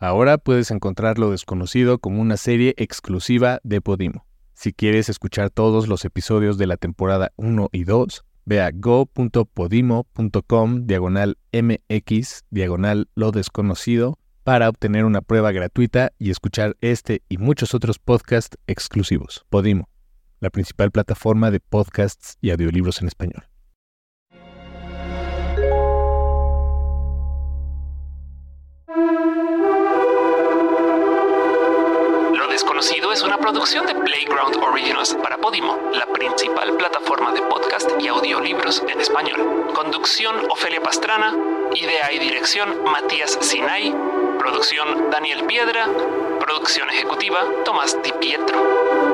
Ahora puedes encontrar Lo Desconocido como una serie exclusiva de Podimo. Si quieres escuchar todos los episodios de la temporada 1 y 2, ve a go.podimo.com diagonal mx diagonal lo desconocido para obtener una prueba gratuita y escuchar este y muchos otros podcasts exclusivos. Podimo, la principal plataforma de podcasts y audiolibros en español. Es una producción de Playground Originals para Podimo, la principal plataforma de podcast y audiolibros en español. Conducción Ofelia Pastrana, idea y dirección Matías Sinay, producción Daniel Piedra, producción ejecutiva Tomás Di Pietro.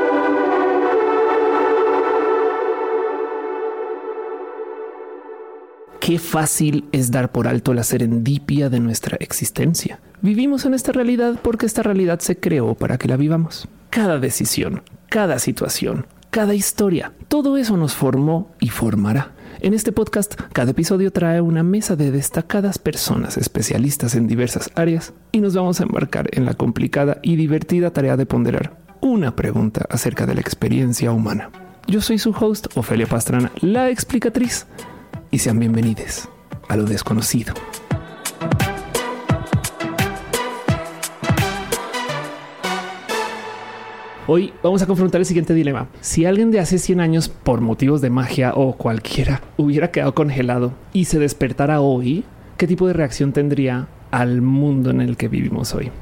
Qué fácil es dar por alto la serendipia de nuestra existencia. Vivimos en esta realidad porque esta realidad se creó para que la vivamos. Cada decisión, cada situación, cada historia, todo eso nos formó y formará. En este podcast, cada episodio trae una mesa de destacadas personas especialistas en diversas áreas y nos vamos a embarcar en la complicada y divertida tarea de ponderar una pregunta acerca de la experiencia humana. Yo soy su host, Ofelia Pastrana, la explicatriz, y sean bienvenidos a lo desconocido. Hoy vamos a confrontar el siguiente dilema. Si alguien de hace 100 años, por motivos de magia o cualquiera, hubiera quedado congelado y se despertara hoy, ¿qué tipo de reacción tendría al mundo en el que vivimos hoy?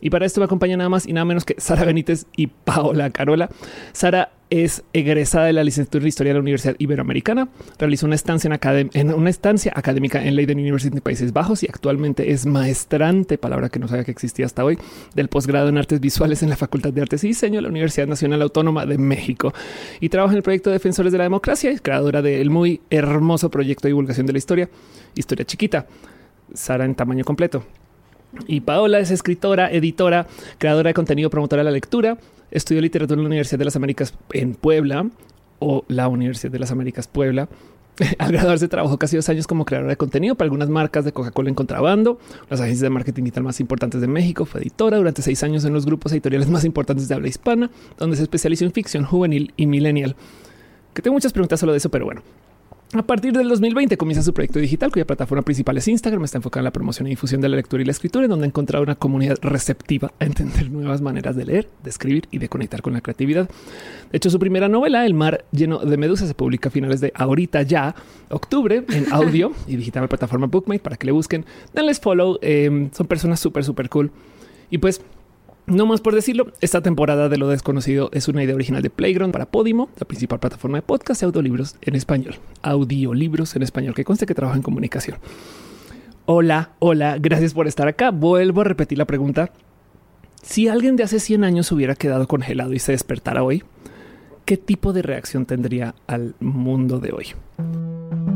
Y para esto me acompaña nada más y nada menos que Sara Benítez y Paola Carola. Sara es egresada de la licenciatura de Historia de la Universidad Iberoamericana. Realizó una estancia en, en una estancia académica en Leiden University de Países Bajos y actualmente es maestrante, palabra que no sabía que existía hasta hoy, del posgrado en artes visuales en la Facultad de Artes y Diseño de la Universidad Nacional Autónoma de México y trabaja en el proyecto Defensores de la Democracia creadora del muy hermoso proyecto de divulgación de la historia, Historia Chiquita. Sara en tamaño completo. Y Paola es escritora, editora, creadora de contenido, promotora de la lectura. Estudió literatura en la Universidad de las Américas en Puebla o la Universidad de las Américas Puebla. Al graduarse trabajó casi dos años como creadora de contenido para algunas marcas de Coca-Cola en contrabando, las agencias de marketing digital más importantes de México. Fue editora durante seis años en los grupos editoriales más importantes de habla hispana, donde se especializó en ficción juvenil y millennial. Que tengo muchas preguntas solo de eso, pero bueno, a partir del 2020 comienza su proyecto digital, cuya plataforma principal es Instagram. Está enfocada en la promoción y difusión de la lectura y la escritura, en donde ha encontrado una comunidad receptiva a entender nuevas maneras de leer, de escribir y de conectar con la creatividad. De hecho, su primera novela, El mar lleno de medusas, se publica a finales de ahorita ya, octubre, en audio y digital en la plataforma Bookmate para que le busquen. Denles follow. Em, son personas súper, súper cool. Y pues no más por decirlo, esta temporada de Lo Desconocido es una idea original de Playground para Podimo, la principal plataforma de podcast y audiolibros en español. Audiolibros en español, que conste que trabaja en comunicación. Hola, hola, gracias por estar acá. Vuelvo a repetir la pregunta. Si alguien de hace 100 años hubiera quedado congelado y se despertara hoy, ¿qué tipo de reacción tendría al mundo de hoy?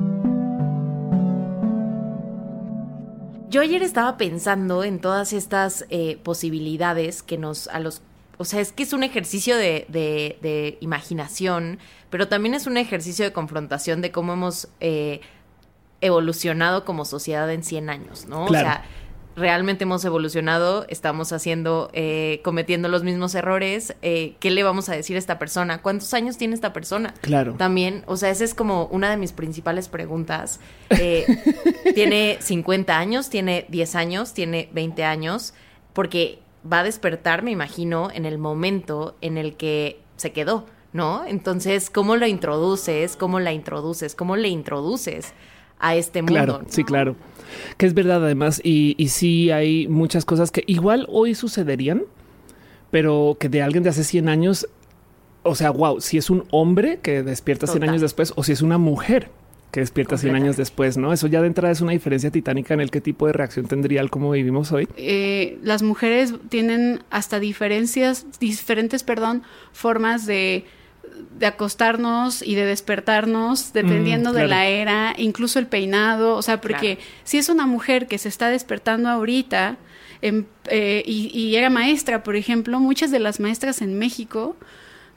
Yo ayer estaba pensando en todas estas eh, posibilidades que nos a los o sea, es que es un ejercicio de, imaginación, pero también es un ejercicio de confrontación de cómo hemos eh, evolucionado como sociedad en 100 años, ¿no? O sea, realmente hemos evolucionado, estamos haciendo, eh, cometiendo los mismos errores. Eh, ¿Qué le vamos a decir a esta persona? ¿Cuántos años tiene esta persona? Claro. También, o sea, esa es como una de mis principales preguntas. Eh, tiene 50 años, tiene 10 años, tiene 20 años, porque va a despertar, me imagino, en el momento en el que se quedó, ¿no? Entonces, ¿cómo lo introduces? ¿Cómo la introduces? ¿Cómo le introduces a este mundo? Claro, sí, claro que es verdad además. Y, y sí hay muchas cosas que igual hoy sucederían, pero que de alguien de hace 100 años, o sea, wow, si es un hombre que despierta 100 años después o si es una mujer que despierta 100 años después, ¿no? Eso ya de entrada es una diferencia titánica en el qué tipo de reacción tendría al cómo vivimos hoy. Eh, las mujeres tienen hasta diferencias, diferentes, perdón, formas de de acostarnos y de despertarnos dependiendo mm, de la era, incluso el peinado, o sea, porque si es una mujer que se está despertando ahorita eh, y, era maestra, por ejemplo, muchas de las maestras en México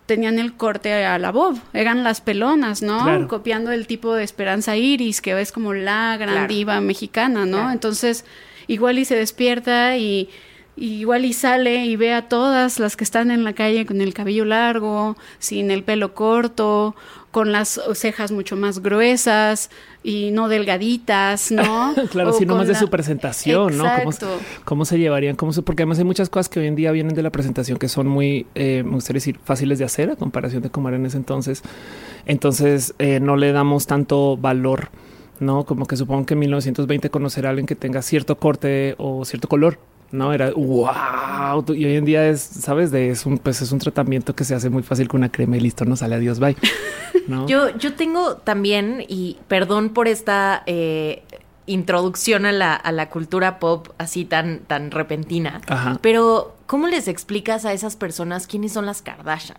tenían el corte a la Bob, eran las pelonas, ¿no? Copiando el tipo de Esperanza Iris, que es como la gran diva mexicana, ¿no? Entonces, igual y se despierta y, igual y sale y ve a todas las que están en la calle con el cabello largo, sin el pelo corto, con las cejas mucho más gruesas y no delgaditas, ¿no? claro, sino más de su presentación, ¿no? ¿Cómo, ¿Cómo, se llevarían? ¿Cómo se... Porque además hay muchas cosas que hoy en día vienen de la presentación que son muy, eh, me gustaría decir, fáciles de hacer a comparación de cómo era en ese entonces. Entonces eh, no le damos tanto valor, ¿no? Como que supongo que en 1920 conocer a alguien que tenga cierto corte o cierto color no era wow. Y hoy en día es, sabes, de es un, pues es un tratamiento que se hace muy fácil con una crema y listo, no sale adiós, bye. yo, yo tengo también, y perdón por esta eh, introducción a la, a la, cultura pop así tan, tan repentina, pero ¿cómo les explicas a esas personas quiénes son las Kardashian?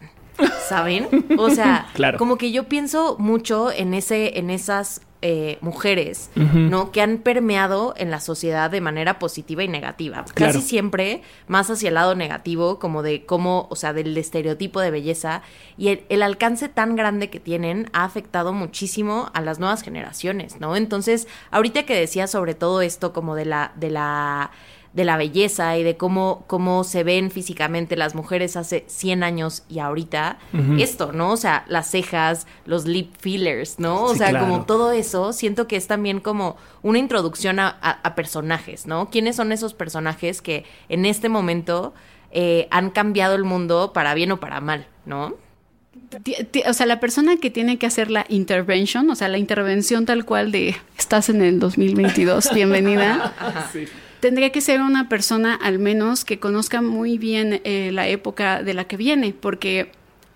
¿Saben? O sea, como que yo pienso mucho en ese, en esas eh, mujeres, ¿no? Que han permeado en la sociedad de manera positiva y negativa. Casi siempre más hacia el lado negativo, como de cómo, o sea, del estereotipo de belleza. Y el, alcance tan grande que tienen ha afectado muchísimo a las nuevas generaciones, ¿no? Entonces, ahorita que decía sobre todo esto como de la, de la de la belleza y de cómo, cómo se ven físicamente las mujeres hace 100 años y ahorita, esto, ¿no? O sea, las cejas, los lip fillers, ¿no? O sea, como todo eso, siento que es también como una introducción a, personajes, ¿no? ¿Quiénes son esos personajes que en este momento eh, han cambiado el mundo para bien o para mal, ¿no? O sea, la persona que tiene que hacer la intervention, o sea, la intervención tal cual de estás en el 2022, bienvenida. Sí tendría que ser una persona al menos que conozca muy bien eh, la época de la que viene, porque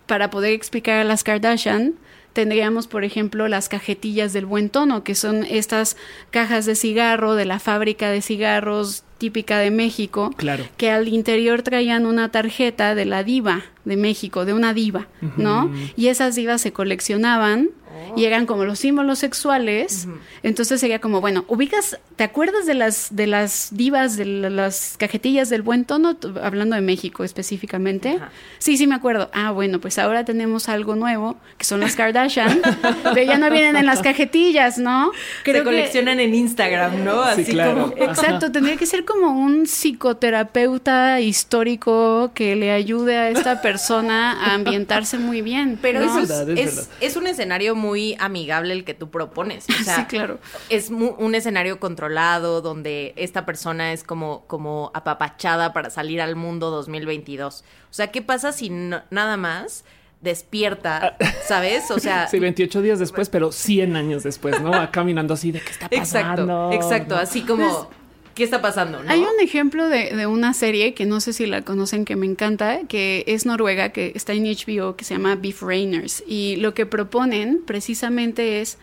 para poder explicar a las Kardashian, tendríamos, por ejemplo, las cajetillas del buen tono, que son estas cajas de cigarro de la fábrica de cigarros típica de México, claro. que al interior traían una tarjeta de la diva de México, de una diva, ¿no? Y esas divas se coleccionaban y eran como los símbolos sexuales. Entonces sería como, bueno, ubicas, ¿te acuerdas de las de las divas de las cajetillas del buen tono hablando de México específicamente? Sí, sí me acuerdo. Ah, bueno, pues ahora tenemos algo nuevo, que son las Kardashian, pero ya no vienen en las cajetillas, ¿no? Creo Se coleccionan en Instagram, ¿no? Así como Exacto, tendría que ser como un psicoterapeuta histórico que le ayude a esta persona a ambientarse muy bien. Pero eso es, es un escenario muy amigable el que tú propones. O sea, sí, claro. Es un escenario controlado donde esta persona es como, como apapachada para salir al mundo 2022. O sea, ¿qué pasa si nada más despierta, ¿sabes? O sea... Sí, 28 días después, pero 100 años después, ¿no? Va caminando así de qué está pasando. Exacto, exacto. Así como... Pues, ¿Qué está pasando? Hay un ejemplo de, de, una serie que no sé si la conocen, que me encanta, que es noruega, que está en HBO, que se llama Beef Rainers. Y lo que proponen precisamente es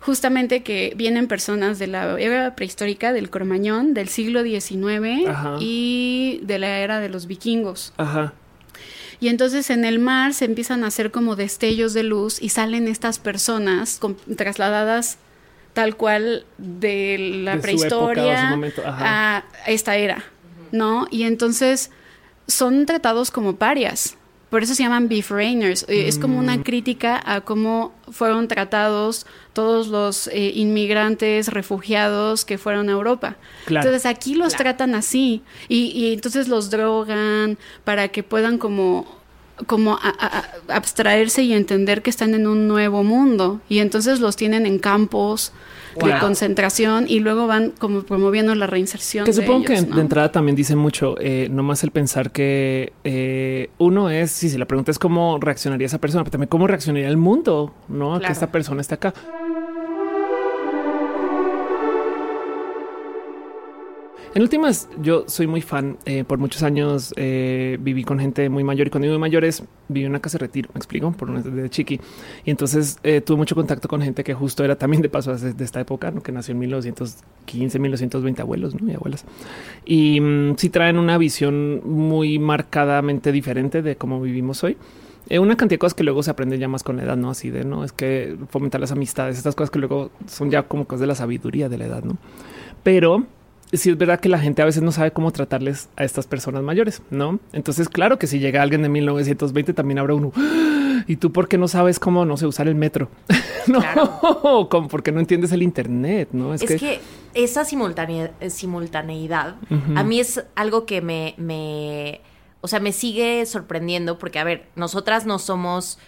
justamente que vienen personas de la era prehistórica, del Cromañón, del siglo XIX y de la era de los vikingos. Ajá. Y entonces en el mar se empiezan a hacer como destellos de luz y salen estas personas trasladadas tal cual de la prehistoria a esta era, ¿no? Y entonces son tratados como parias. Por eso se llaman beef rainers. Eh, es como una mm. crítica a cómo fueron tratados todos los eh, inmigrantes, refugiados que fueron a Europa. Entonces aquí los tratan así y, y, entonces los drogan para que puedan como como abstraerse y entender que están en un nuevo mundo y entonces los tienen en campos de concentración y luego van como promoviendo la reinserción. Que supongo que de entrada también dice mucho, eh, no más el pensar que eh, uno es, si la pregunta es cómo reaccionaría esa persona, pero también cómo reaccionaría el mundo, ¿no? A que esta persona esté acá. En últimas, yo soy muy fan. Eh, por muchos años eh, viví con gente muy mayor y cuando digo mayores, viví en una casa de retiro, me explico, por una de chiqui. Y entonces eh, tuve mucho contacto con gente que justo era también de paso de esta época, ¿no? que nació en 1915, 1920 abuelos ¿no? y abuelas. Y mm, sí traen una visión muy marcadamente diferente de cómo vivimos hoy una cantidad de cosas que luego se aprende ya más con la edad, no así de no es que fomentar las amistades, estas cosas que luego son ya como cosas de la sabiduría de la edad, no? Pero si es verdad que la gente a veces no sabe cómo tratarles a estas personas mayores, ¿no? Entonces, claro que si llega alguien de 1920 también habrá uno, ¿Y tú por qué no sabes cómo, no sé, usar el metro? no, Claro. como porque no entiendes el Internet, ¿no? Es, que, esa simultane- simultaneidad a mí es algo que me, me, o sea, me sigue sorprendiendo porque, a ver, nosotras no somos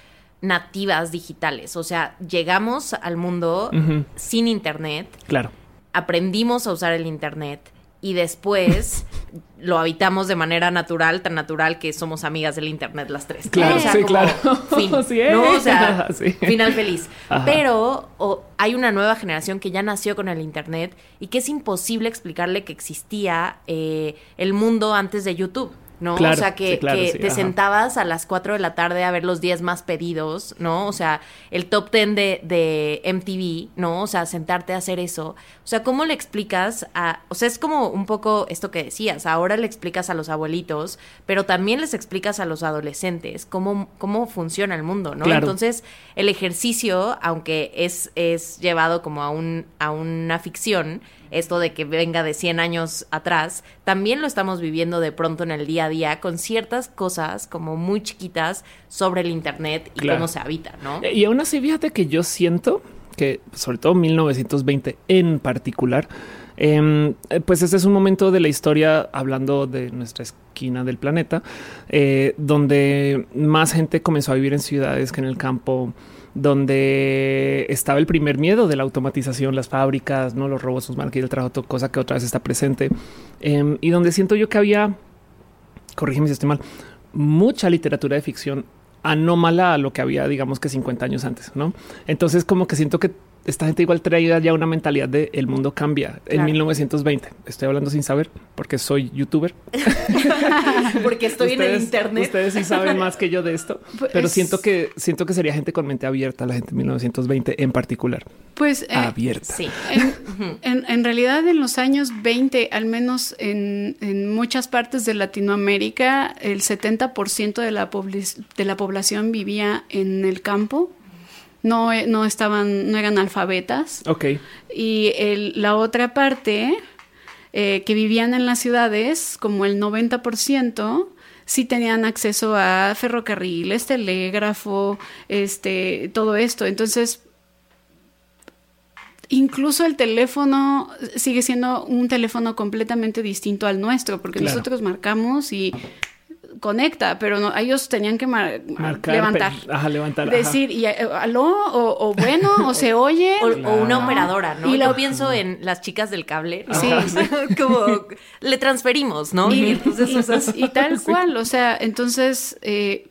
nativas digitales, o sea, llegamos al mundo sin internet, Claro. Aprendimos a usar el internet y después lo habitamos de manera natural, tan natural que somos amigas del internet las tres. Claro, O sea, sí, como claro. Fin, Sí, ¿no? O sea, sí. final feliz. Ajá. Pero hay una nueva generación que ya nació con el internet y que es imposible explicarle que existía eh, el mundo antes de YouTube. ¿No? Claro, o sea, que, sí, claro, que sí, te ajá. sentabas a las 4 de la tarde a ver los 10 más pedidos, ¿no? O sea, el top 10 de, de MTV, ¿no? O sea, sentarte a hacer eso. O sea, ¿cómo le explicas a... O sea, es como un poco esto que decías, ahora le explicas a los abuelitos, pero también les explicas a los adolescentes cómo, cómo funciona el mundo, ¿no? Claro. Entonces, el ejercicio, aunque es, es llevado como a, un, a una ficción, esto de que venga de 100 años atrás, también lo estamos viviendo de pronto en el día a día con ciertas cosas como muy chiquitas sobre el Internet y Claro. cómo se habita, ¿no? Y aún así, fíjate que yo siento que, sobre todo 1920 en particular, em, eh, pues este es un momento de la historia, hablando de nuestra esquina del planeta, eh, donde más gente comenzó a vivir en ciudades que en el campo, donde estaba el primer miedo de la automatización, las fábricas, no los robos, sus marcas el trabajo, to- cosa que otra vez está presente, em, y donde siento yo que había, corrígeme si estoy mal, mucha literatura de ficción anómala a lo que había, digamos que 50 años antes, ¿no? Entonces como que siento que esta gente igual traía ya una mentalidad de el mundo cambia en Claro. 1920. Estoy hablando sin saber porque soy youtuber. Porque estoy en el Internet. Ustedes sí saben más que yo de esto, Pues- pero siento que siento que sería gente con mente abierta, la gente de 1920 en particular, Pues eh, abierta. Sí. En, en- en realidad, en los años 20, al menos en, en muchas partes de Latinoamérica, el 70% de la, de la población vivía en el campo. No, eh, no estaban, no eran alfabetas. Ok, Y el- la otra parte, eh, que vivían en las ciudades, como el 90%, sí tenían acceso a ferrocarriles, telégrafo, este, todo esto. Entonces, incluso el teléfono sigue siendo un teléfono completamente distinto al nuestro, porque Claro. nosotros marcamos y conecta, pero no, ellos tenían que mar- marcar, levantar. pe- ajá, levantar, ajá. Decir, y, eh, aló, o, o bueno, o se oye. O, o una operadora, ¿no? Y Yo la- pienso en las chicas del cable. ¿no? Sí. como le transferimos, ¿no? Y, entonces usas- y tal cual, o sea, entonces, eh,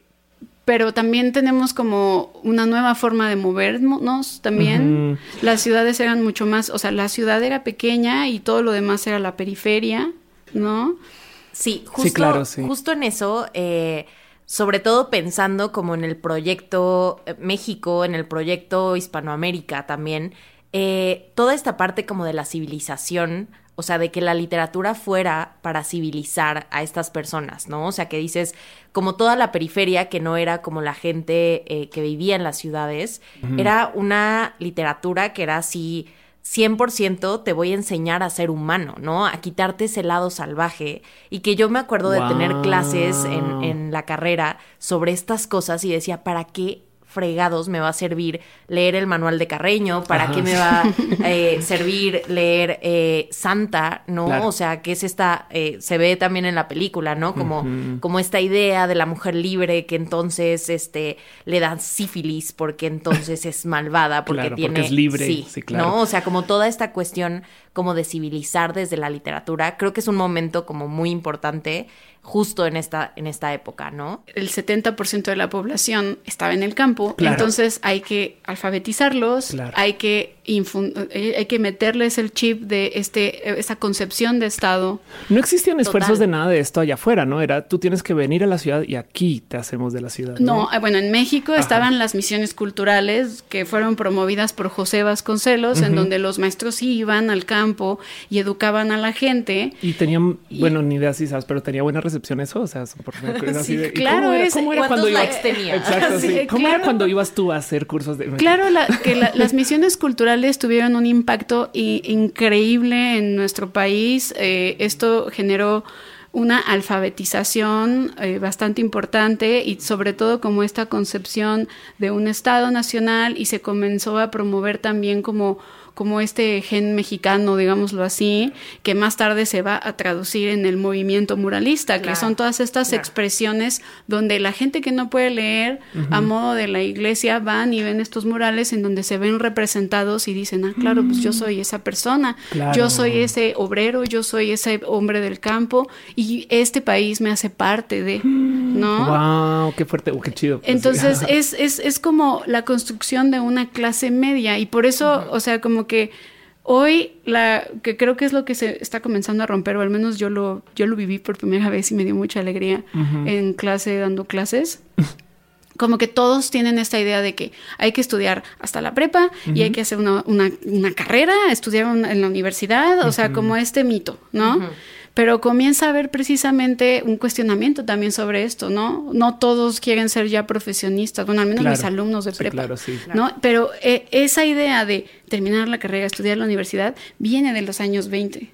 pero también tenemos como una nueva forma de movernos también. Las ciudades eran mucho más, o sea, la ciudad era pequeña y todo lo demás era la periferia, ¿no? Sí, justo, claro, sí. justo en eso, eh, sobre todo pensando como en el proyecto eh, México, en el proyecto Hispanoamérica también, eh, toda esta parte como de la civilización, o sea, de que la literatura fuera para civilizar a estas personas, ¿no? O sea, que dices, como toda la periferia, que no era como la gente eh, que vivía en las ciudades, era una literatura que era así 100% te voy a enseñar a ser humano, ¿no? A quitarte ese lado salvaje. Y que yo me acuerdo de tener clases en, en la carrera sobre estas cosas y decía, ¿para qué fregados me va a servir leer el manual de Carreño? ¿Para Ajá. qué me va a eh, servir leer eh, Santa? ¿No? Claro. O sea, que es esta, eh, se ve también en la película, ¿no? Como, como esta idea de la mujer libre que entonces este, le dan sífilis porque entonces es malvada, porque Claro, porque tiene... es libre, Sí, sí, claro. ¿no? O sea, como toda esta cuestión como de civilizar desde la literatura, creo que es un momento como muy importante justo en esta, en esta época, ¿no? El 70% de la población estaba en el campo, Claro. entonces hay que alfabetizarlos, Claro. hay que hay que meterles el chip de este esta concepción de Estado. No existían esfuerzos Total. de nada de esto allá afuera, ¿no? Era tú tienes que venir a la ciudad y aquí te hacemos de la ciudad. No, ah, bueno, en México estaban las misiones culturales que fueron promovidas por José Vasconcelos, en donde los maestros iban al campo y educaban a la gente. Y tenían, bueno, ni idea si sabes, pero tenía buena recepción eso. O sea, por es así Sí, de, ¿y claro, ¿Cómo era, es- cómo era ¿cuántos cuando likes ibas? tenía? Exacto, sí. Sí, ¿Cómo era claro. cuando ibas tú a hacer cursos de? Claro, la- que la- las misiones culturales tuvieron un impacto increíble en nuestro país. Eh, esto generó una alfabetización eh, bastante importante y sobre todo como esta concepción de un Estado nacional y se comenzó a promover también como como este gen mexicano, digámoslo así, que más tarde se va a traducir en el movimiento muralista, que son todas estas expresiones donde la gente que no puede leer a modo de la iglesia van y ven estos murales en donde se ven representados y dicen, ah, claro, pues yo soy esa persona, yo soy ese obrero, yo soy ese hombre del campo y este país me hace parte de, ¿no? Wow, qué fuerte, qué chido. Pues, Entonces es, es, es como la construcción de una clase media y por eso, o sea, como que hoy la que creo que es lo que se está comenzando a romper o al menos yo lo yo lo viví por primera vez y me dio mucha alegría en clase dando clases. Como que todos tienen esta idea de que hay que estudiar hasta la prepa y hay que hacer una, una, una carrera, estudiar en la universidad, o sea, como este mito, ¿no? Pero comienza a haber precisamente un cuestionamiento también sobre esto, ¿no? No todos quieren ser ya profesionistas, bueno, al menos mis alumnos de prepa, claro, sí. ¿no? Pero eh, esa idea de terminar la carrera, estudiar la universidad, viene de los años 20.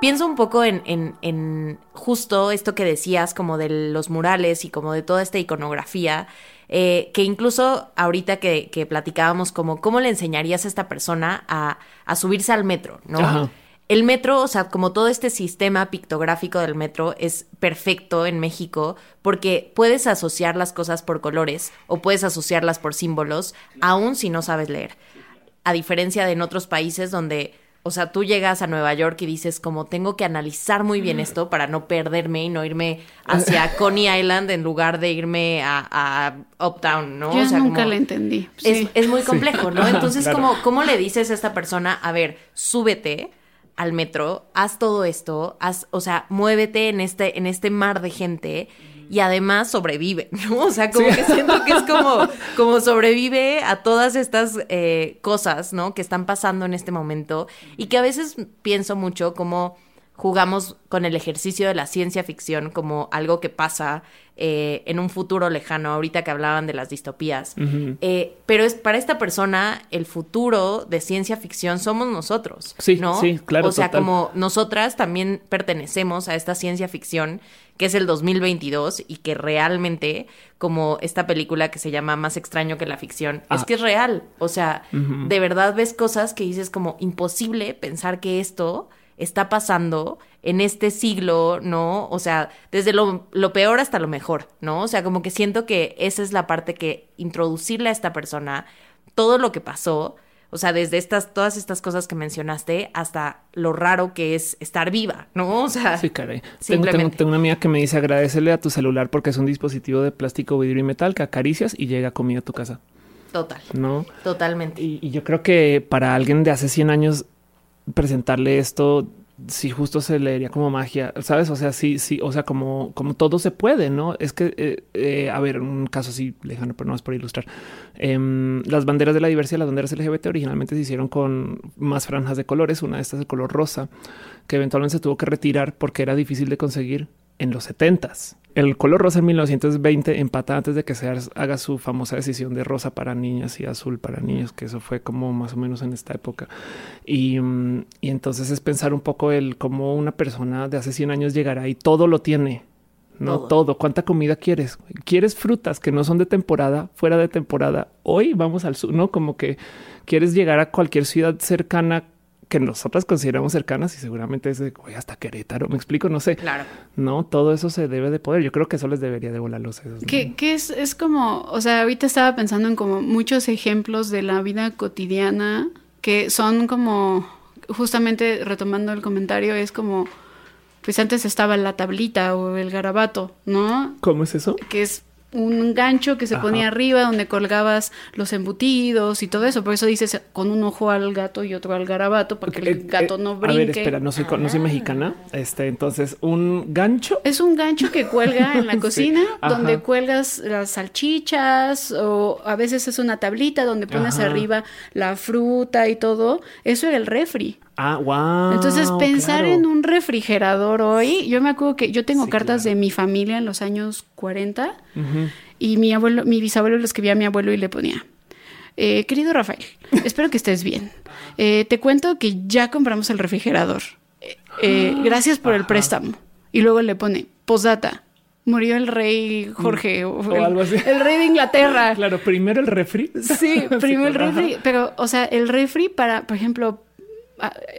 Pienso un poco en, en, justo esto que decías, como de los murales y como de toda esta iconografía, eh, que incluso ahorita que, que, platicábamos como cómo le enseñarías a esta persona a, a subirse al metro, ¿no? El metro, o sea, como todo este sistema pictográfico del metro es perfecto en México porque puedes asociar las cosas por colores o puedes asociarlas por símbolos, aun si no sabes leer. A diferencia de en otros países donde o sea, tú llegas a Nueva York y dices como tengo que analizar muy bien esto para no perderme y no irme hacia Coney Island en lugar de irme a, Uptown, ¿no? Yo o sea, nunca le entendí. Es, muy complejo, ¿no? Entonces, como, ¿cómo le dices a esta persona, a ver, súbete al metro, haz todo esto, haz, o sea, muévete en este, en este mar de gente y además sobrevive, ¿no? O sea, como que siento que es como, como sobrevive a todas estas eh, cosas, ¿no? Que están pasando en este momento y que a veces pienso mucho como jugamos con el ejercicio de la ciencia ficción como algo que pasa eh, en un futuro lejano, ahorita que hablaban de las distopías. Eh, pero es para esta persona el futuro de ciencia ficción somos nosotros. Sí, ¿no? sí, claro. O sea, como nosotras también pertenecemos a esta ciencia ficción que es el 2022 y que realmente, como esta película que se llama Más extraño que la ficción, es ah. que es real. O sea, de verdad ves cosas que dices como imposible pensar que esto está pasando en este siglo, ¿no? O sea, desde lo, peor hasta lo mejor, ¿no? O sea, como que siento que esa es la parte que introducirle a esta persona todo lo que pasó, o sea, desde estas, todas estas cosas que mencionaste hasta lo raro que es estar viva, ¿no? O sea, sí, caray. Tengo, tengo, una amiga que me dice agradecele a tu celular porque es un dispositivo de plástico, vidrio y metal que acaricias y llega comida a tu casa. Total. ¿No? Totalmente. Y, y yo creo que para alguien de hace 100 años presentarle esto si justo se leería como magia, ¿sabes? O sea, sí, sí, o sea, como, como todo se puede, ¿no? Es que, eh, eh, a ver, un caso así lejano, pero no es por ilustrar. Em, las banderas de la diversidad, las banderas LGBT originalmente se hicieron con más franjas de colores, una de estas de color rosa, que eventualmente se tuvo que retirar porque era difícil de conseguir en los setentas. El color rosa en 1920 empata antes de que se haga su famosa decisión de rosa para niñas y azul para niños, que eso fue como más o menos en esta época. Y, mm, entonces es pensar un poco el cómo una persona de hace 100 años llegará y todo lo tiene. No todo. ¿Cuánta comida quieres? ¿Quieres frutas que no son de temporada, fuera de temporada? Hoy vamos al sur, ¿no? Como que quieres llegar a cualquier ciudad cercana que nosotras consideramos cercanas y seguramente es de hasta Querétaro. Me explico, no sé. Claro. No, todo eso se debe de poder. Yo creo que eso les debería de volar los sesos. Que, es, es como, o sea, ahorita estaba pensando en como muchos ejemplos de la vida cotidiana que son como, justamente retomando el comentario, es como, pues antes estaba la tablita o el garabato, ¿no? ¿Cómo es eso? Que es un gancho que se ponía arriba donde colgabas los embutidos y todo eso. Por eso dices con un ojo al gato y otro al garabato para que el eh, gato no brinque. A ver, espera, no soy, no soy mexicana. Este, entonces, un gancho. Es un gancho que cuelga en la cocina donde cuelgas las salchichas o a veces es una tablita donde pones arriba la fruta y todo. Eso era el refri. Ah, wow. Entonces, pensar en un refrigerador hoy, yo me acuerdo que yo tengo cartas de mi familia en los años 40 y mi abuelo, mi bisabuelo lo escribía a mi abuelo y le ponía eh, querido Rafael, espero que estés bien. Eh, te cuento que ya compramos el refrigerador. Eh, eh, gracias por el préstamo. Y luego le pone, posdata, murió el rey Jorge, o, O el, algo así. el rey de Inglaterra. Claro, primero el refri. Sí, primero el refri, pero, o sea, el refri para, por ejemplo,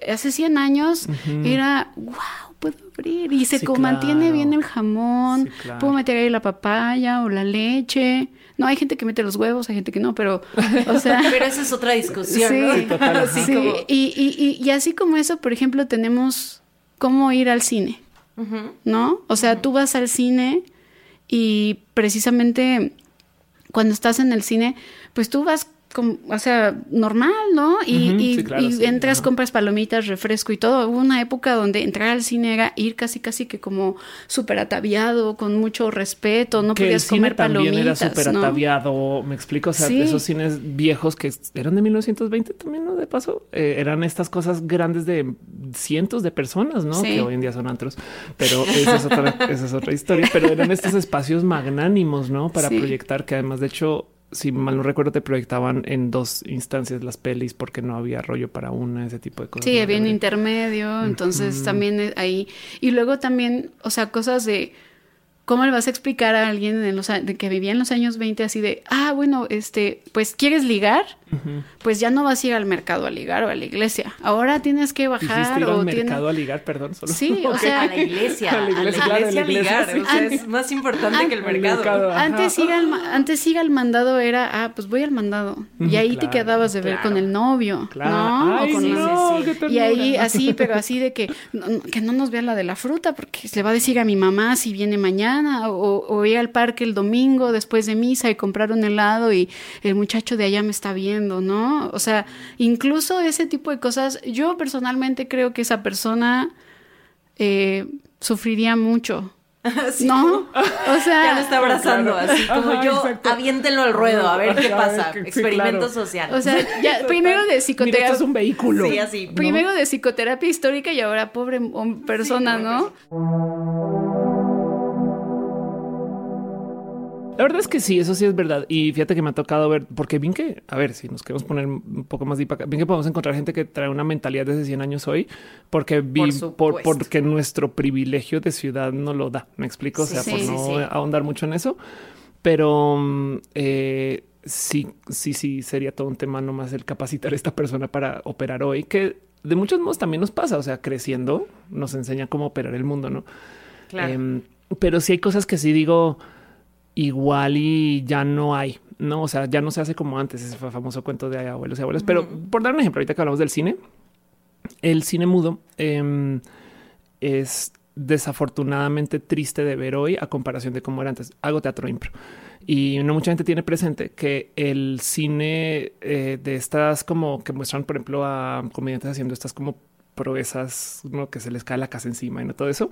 hace 100 años era, wow, puedo abrir y se Sí, mantiene claro. bien el jamón, Sí, claro. puedo meter ahí la papaya o la leche. No, hay gente que mete los huevos, hay gente que no, pero, o sea... Pero esa es otra discusión, Sí, ¿no? Sí, total, Así Sí, como- y, y, y, y así como eso, por ejemplo, tenemos cómo ir al cine. ¿no? O sea, tú vas al cine y precisamente cuando estás en el cine, pues tú vas, com- o sea, normal, ¿no? Y, Ujú, y- sí, claro, y sí, entras, ajá. compras palomitas, refresco y todo. Hubo una época donde entrar al cine era ir casi, casi que como súper ataviado, con mucho respeto, no que el podías cine comer también era súper ¿no? ataviado, me explico, o sea, Sí. esos cines viejos que eran de 1920 también, ¿no? De paso, eh, eran estas cosas grandes de cientos de personas, ¿no? Que hoy en día son antros, pero esa es otra, esa es otra historia, pero eran estos espacios magnánimos, ¿no? Para proyectar, que además, de hecho, si mal no recuerdo, te proyectaban en dos instancias las pelis porque no había rollo para una, ese tipo de cosas. Sí, había un intermedio, entonces también eh, ahí. Y luego también, o sea, cosas de cómo le vas a explicar a alguien en los, de que vivía en los años 20 así de, ah, bueno, este, pues quieres ligar, pues ya no vas a ir al mercado a ligar o a la iglesia. Ahora tienes que bajar ir o al mercado a ligar, perdón. Solo. Sí, o sea, A la iglesia, A la iglesia, a claro, la iglesia, a la iglesia, ligar. sí. O sea, es más importante que el mercado. mercado. Antes ir, al, ma- antes ir al mandado era, ah, pues voy al mandado. Y ahí te quedabas de ver claro. con el novio, Claro. ¿no? Ay, o con sí, la- no, sí, qué sí. Y ahí así, pero así de que no, no- que no nos vea la de la fruta, porque le va a decir a mi mamá si viene mañana, o, o ir al parque el domingo después de misa y comprar un helado y el muchacho de allá me está viendo, ¿no? O sea, incluso ese tipo de cosas, yo personalmente creo que esa persona eh, sufriría mucho. Sí, ¿No? O sea, Ya lo está abrazando, Claro. así como Ajá, yo, exacto. aviéntenlo al ruedo, a ver qué pasa. sí, Experimento claro. social. o sea, ya primero de psicoterapia. esto es un vehículo. Sí, así. ¿no? Primero de psicoterapia histórica y ahora pobre hom- persona, ¿no? La verdad es que sí, eso sí es verdad. Y fíjate que me ha tocado ver, porque bien que, a ver, si nos queremos poner un poco más deep acá, bien que podemos encontrar gente que trae una mentalidad de hace 100 años hoy, porque vi, Por porque nuestro privilegio de ciudad no lo da. Me explico, o sea, sí, por sí, no ahondar mucho en eso. Pero eh, sí, sí, sí, sería todo un tema nomás el capacitar a esta persona para operar hoy, que de muchos modos también nos pasa. O sea, creciendo nos enseña cómo operar el mundo, no? Claro. Em, pero sí hay cosas que sí digo igual y ya no hay, no? O sea, ya no se hace como antes ese fa- famoso cuento de abuelos y abuelas. Pero por dar un ejemplo, ahorita que hablamos del cine, el cine mudo em, es desafortunadamente triste de ver hoy a comparación de cómo era antes. Hago teatro impro y no mucha gente tiene presente que el cine eh, de estas como que muestran, por ejemplo, a comediantes haciendo estas como proezas, ¿no? que se les cae la casa encima y no todo eso.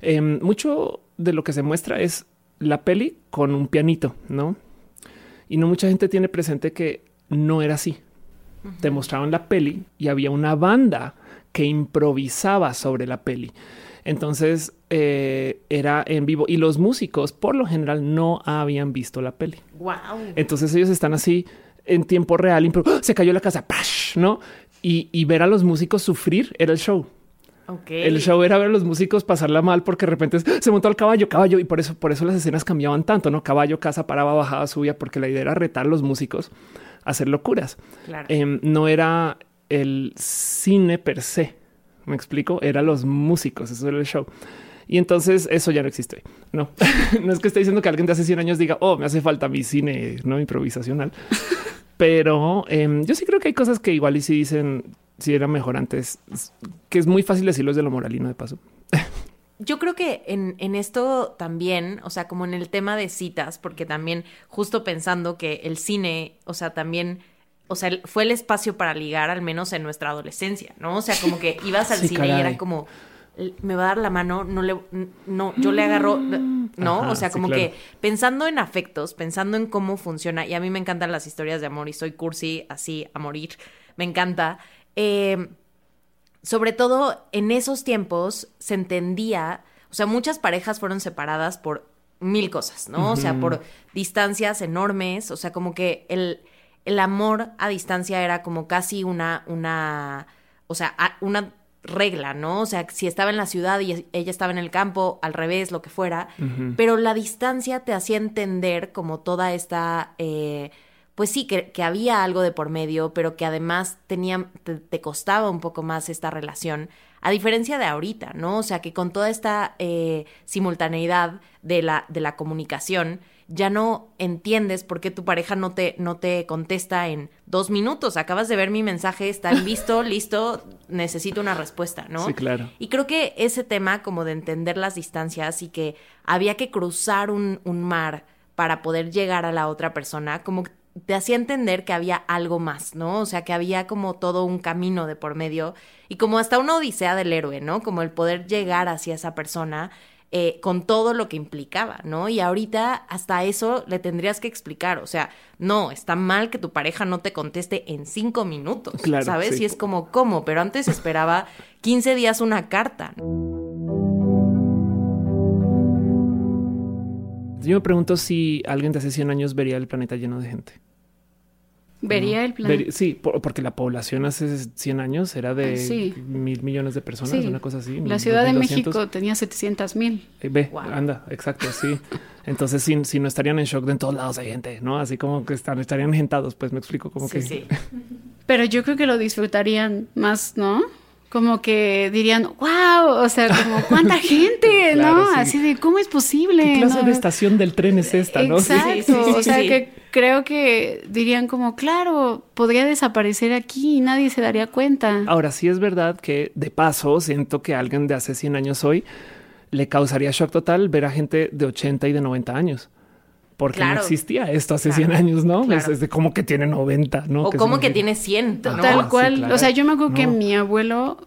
Eh, mucho de lo que se muestra es la peli con un pianito, ¿no? Y no mucha gente tiene presente que no era así. Te mostraban la peli y había una banda que improvisaba sobre la peli. Entonces eh, era en vivo y los músicos por lo general no habían visto la peli. wow. Entonces ellos están así en tiempo real, ¡Ah! se cayó la casa, ¡pash! ¿no? Y, y ver a los músicos sufrir era el show. Ok. El show era ver a los músicos pasarla mal porque de repente se montó al caballo, caballo, y por eso, por eso las escenas cambiaban tanto, ¿no? Caballo, casa, paraba, bajaba, subía, porque la idea era retar a los músicos a hacer locuras. Claro. Em, no era el cine per se, me explico, era los músicos, eso era el show. Y entonces eso ya no existe. No, no es que esté diciendo que alguien de hace 100 años diga, oh, me hace falta mi cine no improvisacional. Pero em, yo sí creo que hay cosas que igual y si dicen si era mejor antes, que es muy fácil decirlo desde lo moralino de paso. Yo creo que en, en esto también, o sea, como en el tema de citas, porque también justo pensando que el cine, o sea, también, o sea, fue el espacio para ligar, al menos en nuestra adolescencia, ¿no? O sea, como que ibas al Sí, cine y era como, "L- me va a dar la mano, no le, no, yo le agarro, ¿no? Ajá, o sea, sí, como claro. que pensando en afectos, pensando en cómo funciona, y a mí me encantan las historias de amor y soy cursi así a morir, me encanta. Eh, sobre todo en esos tiempos se entendía, o sea, muchas parejas fueron separadas por mil cosas, ¿no? O sea, por distancias enormes, o sea, como que el, el amor a distancia era como casi una, una, o sea, una regla, ¿no? O sea, si estaba en la ciudad y ella estaba en el campo, al revés, lo que fuera, pero la distancia te hacía entender como toda esta, eh, pues sí, que, que había algo de por medio, pero que además tenía, te, te costaba un poco más esta relación, a diferencia de ahorita, ¿no? O sea, que con toda esta eh, simultaneidad de la, de la comunicación, ya no entiendes por qué tu pareja no te, no te contesta en dos minutos. Acabas de ver mi mensaje, está listo, listo, necesito una respuesta, ¿no? Sí, claro. Y creo que ese tema como de entender las distancias y que había que cruzar un, un mar para poder llegar a la otra persona, como que te hacía entender que había algo más, ¿no? O sea, que había como todo un camino de por medio y como hasta una odisea del héroe, ¿no? Como el poder llegar hacia esa persona eh, con todo lo que implicaba, ¿no? Y ahorita hasta eso le tendrías que explicar, o sea, no, está mal que tu pareja no te conteste en cinco minutos, Claro, ¿sabes? sí. Y es como, ¿cómo? Pero antes esperaba 15 días una carta. Yo me pregunto si alguien de hace 100 años vería el planeta lleno de gente. Vería el plan. Ver- sí, por- porque la población hace 100 años era de Sí. mil millones de personas, Sí. una cosa así. La Ciudad de 2200. México tenía 700 mil. Eh, Ve, Wow. anda, exacto, sí. Entonces, si, si no estarían en shock de en todos lados hay gente, ¿no? Así como que están, estarían gentados, pues me explico como Sí, que... sí. Pero yo creo que lo disfrutarían más, ¿no? Como que dirían, wow, o sea, como cuánta gente, Claro, ¿no? sí. Así de, ¿cómo es posible? ¿Qué clase ¿no? de estación del tren es esta, no? Sí. Exacto, Sí, sí, sí, o sea que creo que dirían como, claro, podría desaparecer aquí y nadie se daría cuenta. Ahora, sí es verdad que de paso siento que a alguien de hace 100 años hoy le causaría shock total ver a gente de 80 y de 90 años. Porque Claro. no existía esto hace Claro, 100 años, ¿no? claro. Es, es de como que tiene 90, ¿no? O Que como que tiene 100, ¿no? Tal cual, claro. o sea, yo me acuerdo que mi abuelo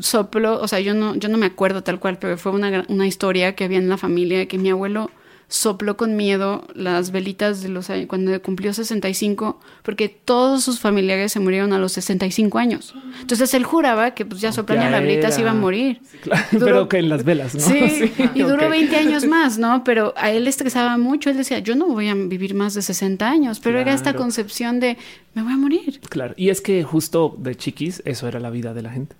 sopló, o sea, yo no, yo no me acuerdo tal cual, pero fue una, una historia que había en la familia que mi abuelo sopló con miedo las velitas de los años cuando cumplió 65, porque todos sus familiares se murieron a los 65 años. Entonces él juraba que pues ya soplando Ya la velita se era. iba a morir. Claro, Duró- pero que en las velas, ¿no? Sí, y duró ok. 20 años más, ¿no? Pero a él le estresaba mucho. Él decía, yo no voy a vivir más de 60 años, pero era esta concepción de, me voy a morir. Claro. Y es que justo de chiquis, eso era la vida de la gente,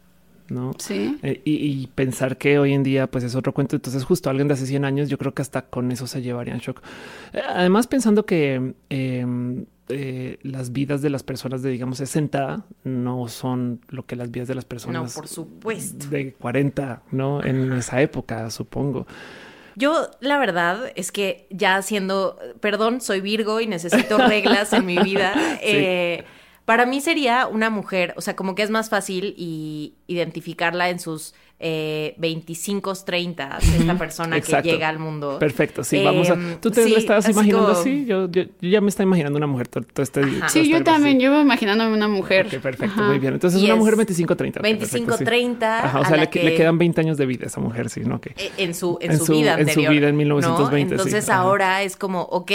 ¿no? Sí. Eh, y, y pensar que hoy en día pues es otro cuento. Entonces justo alguien de hace 100 años yo creo que hasta con eso se llevarían shock. Eh, además pensando que eh, eh, las vidas de las personas de digamos 60 no son lo que las vidas de las No, personas por supuesto. de 40, ¿no? En esa época, supongo. Yo, la verdad, es que ya siendo, perdón, soy Virgo y necesito reglas en mi vida. para mí sería una mujer, o sea, como que es más fácil y identificarla en sus eh, 25, 30, esta persona Exacto. que llega al mundo. Perfecto. Sí, vamos a. Em, ¿Tú te sí, lo estabas así imaginando como- así? Yo, yo, yo ya me estaba imaginando una mujer todo, todo este todo Sí, este yo también, así. yo iba imaginándome una mujer. Ok, perfecto, Ajá. muy bien. Entonces, Y una es mujer 25-30. ok, 25, perfecto, sí. 30, Ajá, o sea, le, le que- quedan 20 años de vida a esa mujer, sí, ¿no? Ok. eh, en su, en En su, su- vida en su anterior. vida en ¿no? 1920, sí. Entonces Ajá. ahora es como, ok,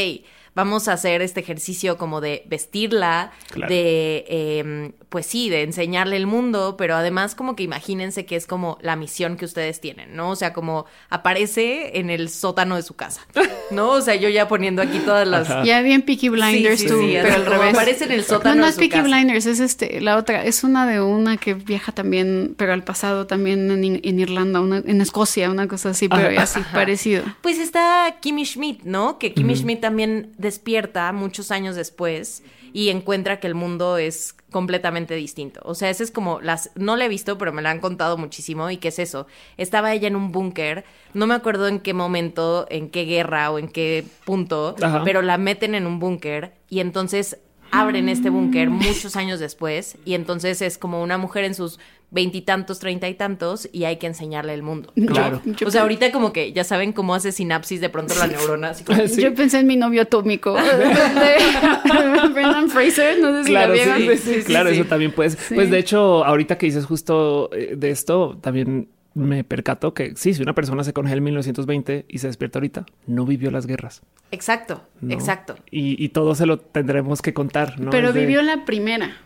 vamos a hacer este ejercicio como de vestirla, Claro. de, eh, pues sí, de enseñarle el mundo, pero además como que imagínense que es como la misión que ustedes tienen, ¿no? O sea, como aparece en el sótano de su casa, ¿no? O sea, yo ya poniendo aquí todas las... Ajá. Ya bien Peaky Blinders Sí, sí, tú, sí, pero al revés. aparece en el sótano No, no de es su Peaky casa. Blinders, es este, la otra, es una de una que viaja también, pero al pasado también en, en Irlanda, una, en Escocia, una cosa así, pero Ajá. así parecido. Pues está Kimmy Schmidt, ¿no? Que Kimmy Schmidt también despierta muchos años después y encuentra que el mundo es completamente distinto. O sea, ese es como las no la he visto, pero me la han contado muchísimo y qué es eso. Estaba ella en un búnker, no me acuerdo en qué momento, en qué guerra o en qué punto, Ajá. pero la meten en un búnker y entonces abren este búnker muchos años después y entonces es como una mujer en sus veintitantos, treinta y tantos y hay que enseñarle el mundo. ¿no? Claro. Yo- O sea, ahorita como que ya saben cómo hace sinapsis de pronto la neurona. Así como, Sí. Yo pensé en mi novio atómico. de Brendan Fraser, no sé si Claro, la sí, vieron. sí, sí, claro, eso también puedes. Pues de hecho, ahorita que dices justo eh, de esto, también me percato que sí, si una persona se congela en 1920 y se despierta ahorita, no vivió las guerras. Exacto, ¿no? exacto. Y, y todo se lo tendremos que contar, ¿no? Pero Es de- vivió la primera.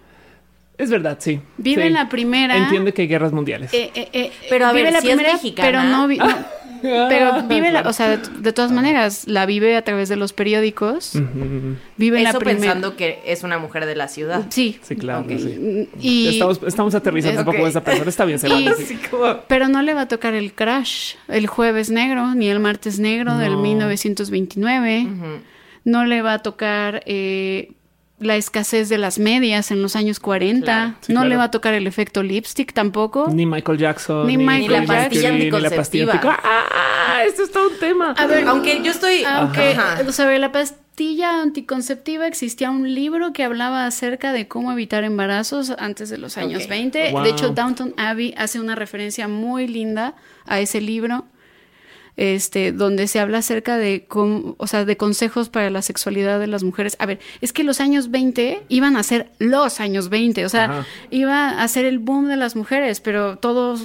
Es verdad, sí. Vive Sí. la primera. Entiende que hay guerras mundiales. Eh, eh, eh, Pero a vive ver, la si es primera, mexicana- pero no, vi- no. pero vive, la, o sea, de, de, todas maneras, la vive a través de los periódicos. Vive Eso la primera. pensando que es una mujer de la ciudad. Sí. Sí, claro. Sí. Y, Estamos, estamos aterrizando un poco de esa persona. Está bien, se Y- como- pero no le va a tocar el crash, el jueves negro, ni el martes negro del No. 1929. Ujú. No le va a tocar eh, la escasez de las medias en los años 40. Claro. Sí, no claro. le va a tocar el efecto lipstick tampoco. Ni Michael Jackson, Ni Michael Freddie Jackson. Mercury, Ni ni la pastilla anticonceptiva. antico- ¡Ah! Esto es todo un tema. A ver, Aunque yo estoy. Aunque Ajá. sobre la pastilla anticonceptiva existía un libro que hablaba acerca de cómo evitar embarazos antes de los años Ok. 20. Wow. De hecho, Downton Abbey hace una referencia muy linda a ese libro. Este, donde se habla acerca de cómo, o sea, de consejos para la sexualidad de las mujeres. A ver, es que los años 20 iban a ser los años 20, o sea, Ajá. iba a ser el boom de las mujeres, pero todo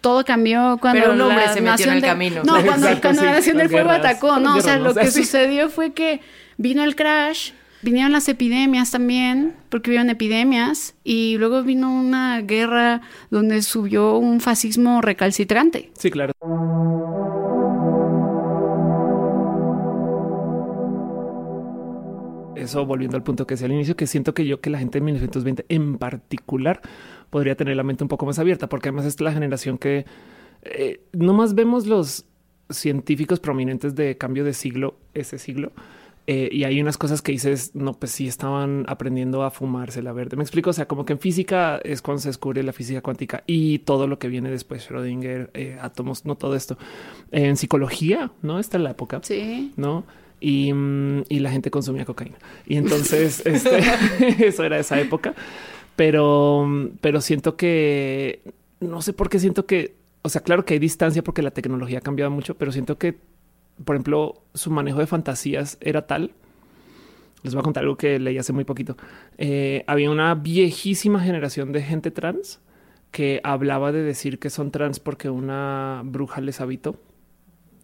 todo cambió cuando Pero un hombre la se metió en el de- camino. No, cuando, Exacto, cuando sí, la Nación del Fuego atacó, ¿no? O sea, lo que sucedió fue que vino el crash, vinieron las epidemias también, porque hubieron epidemias, y luego vino una guerra donde subió un fascismo recalcitrante. Sí, claro. Eso volviendo al punto que decía al inicio, que siento que yo que la gente de 1920 en particular podría tener la mente un poco más abierta, porque además es la generación que eh, no más vemos los científicos prominentes de cambio de siglo, ese siglo, eh, y hay unas cosas que dices, no, pues sí estaban aprendiendo a fumarse la verde. Me explico, o sea, como que en física es cuando se descubre la física cuántica y todo lo que viene después, Schrödinger, eh, átomos, no todo esto. En psicología, ¿no? Está en la época. Sí. ¿no? Y, la gente consumía cocaína. Y entonces este, eso era esa época. Pero, pero siento que no sé por qué siento que, o sea, claro que hay distancia porque la tecnología ha cambiado mucho, pero siento que, por ejemplo, su manejo de fantasías era tal. Les voy a contar algo que leí hace muy poquito. Eh, había una viejísima generación de gente trans que hablaba de decir que son trans porque una bruja les habitó.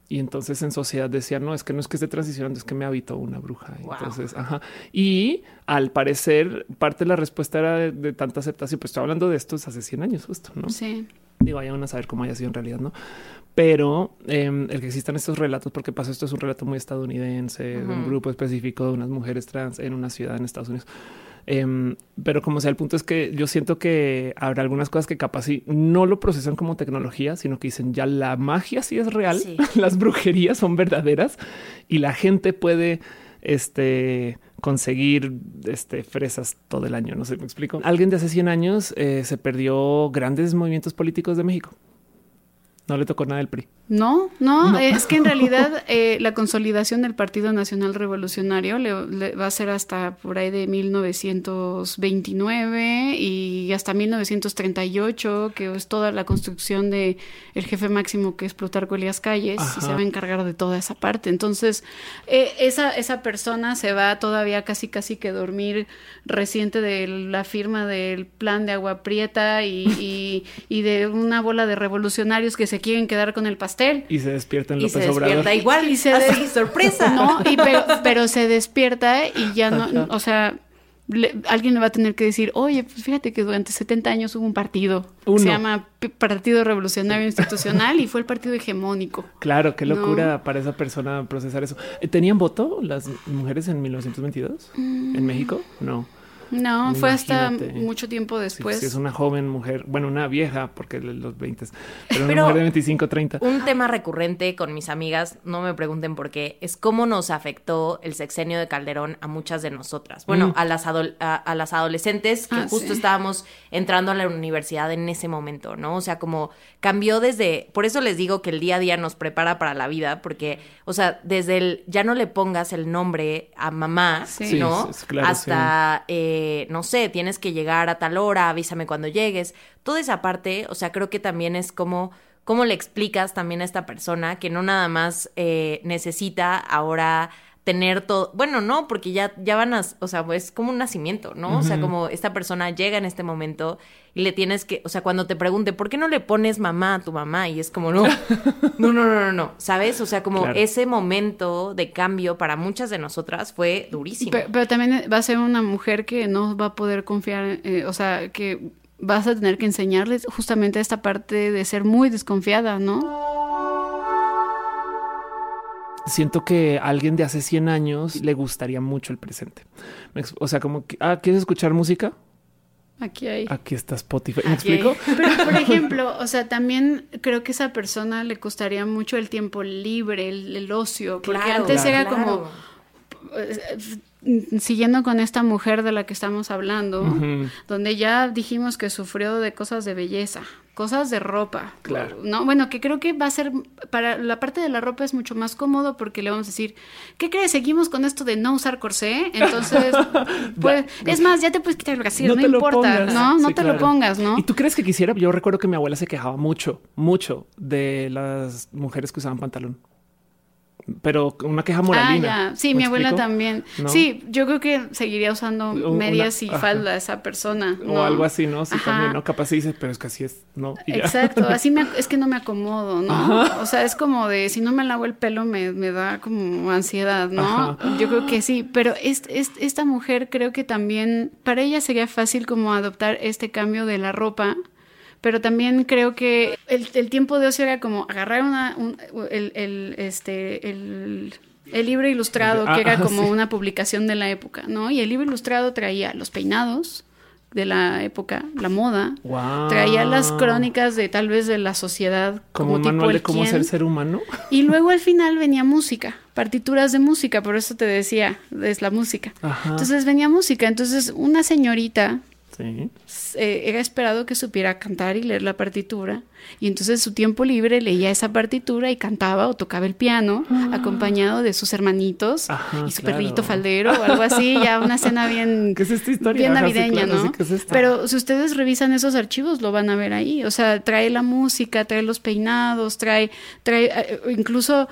Y entonces en sociedad decían, no, es que no es que esté transicionando, es que me habitó una bruja. Wow. Entonces, ajá. Y al parecer, parte de la respuesta era de, de tanta aceptación. Pues estoy hablando de esto hace 100 años, justo, ¿no? Sí. Digo, vayan a saber cómo haya sido en realidad, ¿no? Pero eh, el que existan estos relatos, porque pasa esto es un relato muy estadounidense, de un grupo específico de unas mujeres trans en una ciudad en Estados Unidos. Em, pero como sea, el punto es que yo siento que habrá algunas cosas que capaz sí no lo procesan como tecnología, sino que dicen ya la magia sí es real, Sí. las brujerías son verdaderas y la gente puede este conseguir este fresas todo el año. No sé, me explico. Alguien de hace 100 años eh, se perdió grandes movimientos políticos de México. No le tocó nada del PRI. No, no, No. es que en realidad eh, la consolidación del Partido Nacional Revolucionario le, le va a ser hasta por ahí de 1929 y hasta 1938, que es toda la construcción de el jefe máximo que es Plutarco Elías Calles Ajá. y se va a encargar de toda esa parte. Entonces, eh, esa, esa persona se va todavía casi casi que dormir reciente de la firma del plan de agua prieta y, y- y de una bola de revolucionarios que se quieren quedar con el pastel. Y se despierta en Y se López Obrador. despierta igual Y se des- sorpresa. No, y pero, pero se despierta y ya no, o sea, le- alguien le va a tener que decir, oye, pues fíjate que durante 70 años hubo un partido, Uno. se llama Partido Revolucionario Institucional y fue el partido hegemónico. Claro, qué No. locura para esa persona procesar eso. Eh, ¿Tenían voto las mujeres en 1922 en México? No. No, fue hasta mucho tiempo Si, después. es una joven mujer, bueno, una vieja, porque los 20, pero una Pero- mujer de 25, 30. Un tema recurrente con mis amigas, no me pregunten por qué, es cómo nos afectó el sexenio de Calderón a muchas de nosotras. Bueno, Mm. a, las a, a las adolescentes que Ah, justo sí. estábamos entrando a la universidad en ese momento, ¿no? O sea, como cambió desde, por eso les digo que el día a día nos prepara para la vida, porque, o sea, desde el, ya no le pongas el nombre a mamá, Sí. Sí, ¿no? es- es claro, Hasta, eh, no sé, tienes que llegar a tal hora, avísame cuando llegues. Toda esa parte, o sea, creo que también es como, cómo le explicas también a esta persona que no nada más eh, necesita ahora tener todo, bueno, no, porque ya, ya van a, o sea, es como un nacimiento, ¿no? O sea, como esta persona llega en este momento y le tienes que, o sea, cuando te pregunte, ¿por qué no le pones mamá a tu mamá? Y es como, no, no, no, no, no, no, ¿sabes? O sea, como Claro. ese momento de cambio para muchas de nosotras fue durísimo. Pero, pero también va a ser una mujer que no va a poder confiar, eh, o sea, que vas a tener que enseñarles justamente esta parte de ser muy desconfiada, ¿no? Siento que a alguien de hace 100 años le gustaría mucho el presente. O sea, como que, ah, ¿quieres escuchar música? Aquí hay. Aquí está Spotify. ¿Me Aquí. explico? Pero, por ejemplo, o sea, también creo que a esa persona le costaría mucho el tiempo libre, el, el ocio, porque Claro, antes era claro. como, siguiendo con esta mujer de la que estamos hablando, donde ya dijimos que sufrió de cosas de belleza, cosas de ropa. Claro. No, bueno, que creo que va a ser para la parte de la ropa es mucho más cómodo porque le vamos a decir, ¿qué crees? Seguimos con esto de no usar corsé, entonces, pues, es más, ya te puedes quitar el brasier, no, importa. ¿no? No Sí, te claro. lo pongas, ¿no? ¿Y tú crees que quisiera? Yo recuerdo que mi abuela se quejaba mucho, mucho de las mujeres que usaban pantalón. Pero una queja moralina. Ah, ya. Sí, ¿Me mi abuela explico? también. ¿No? Sí, yo creo que seguiría usando Una- medias y falda esa persona. O ¿no? algo así, ¿no? Sí, Ajá. también, ¿no? Capaz dices, pero es que así es, ¿no? Y. Exacto, así me, es que no me acomodo, ¿no? O sea, es como de si no me lavo el pelo me, me da como ansiedad, ¿no? Ajá. Yo creo que sí, pero es, es- esta mujer creo que también para ella sería fácil como adoptar este cambio de la ropa, pero también creo que el, el tiempo de ocio era como agarrar una, un- el, el, este, el, el libro ilustrado, Ah, que era ah, como sí. una publicación de la época, ¿no? Y el libro ilustrado traía los peinados de la época, la moda, Wow. traía las crónicas de tal vez de la sociedad Como como, un tipo manual de cómo ser ser humano. y luego al final venía música partituras de música por eso te decía es la música Ajá. entonces venía música entonces una señorita Sí. eh, era esperado que supiera cantar y leer la partitura y entonces su tiempo libre leía esa partitura y cantaba o tocaba el piano acompañado de sus hermanitos Ah. Ajá, y su claro. perrito faldero o algo así ya una escena bien ¿Qué es esta historia? bien Ajá, sí, navideña, claro, ¿no? sí, ¿qué es esto? Pero si ustedes revisan esos archivos, lo van a ver ahí. O sea, trae la música, trae los peinados, trae, trae, eh, incluso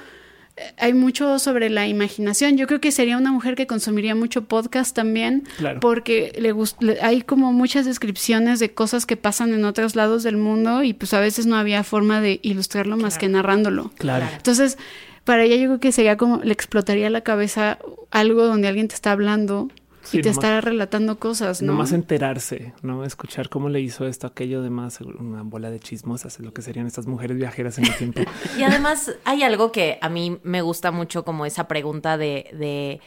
hay mucho sobre la imaginación. Yo creo que sería una mujer que consumiría mucho podcast también, Claro. porque le hay como muchas descripciones de cosas que pasan en otros lados del mundo y pues a veces no había forma de ilustrarlo más que narrándolo. Claro. Entonces, para ella yo creo que sería como le explotaría la cabeza algo donde alguien te está hablando Sí, y te nomás- está relatando cosas, ¿no? Nomás enterarse, ¿no? Escuchar cómo le hizo esto, aquello, demás, una bola de chismosas, es lo que serían estas mujeres viajeras en el tiempo. Y además hay algo que a mí me gusta mucho como esa pregunta de, de,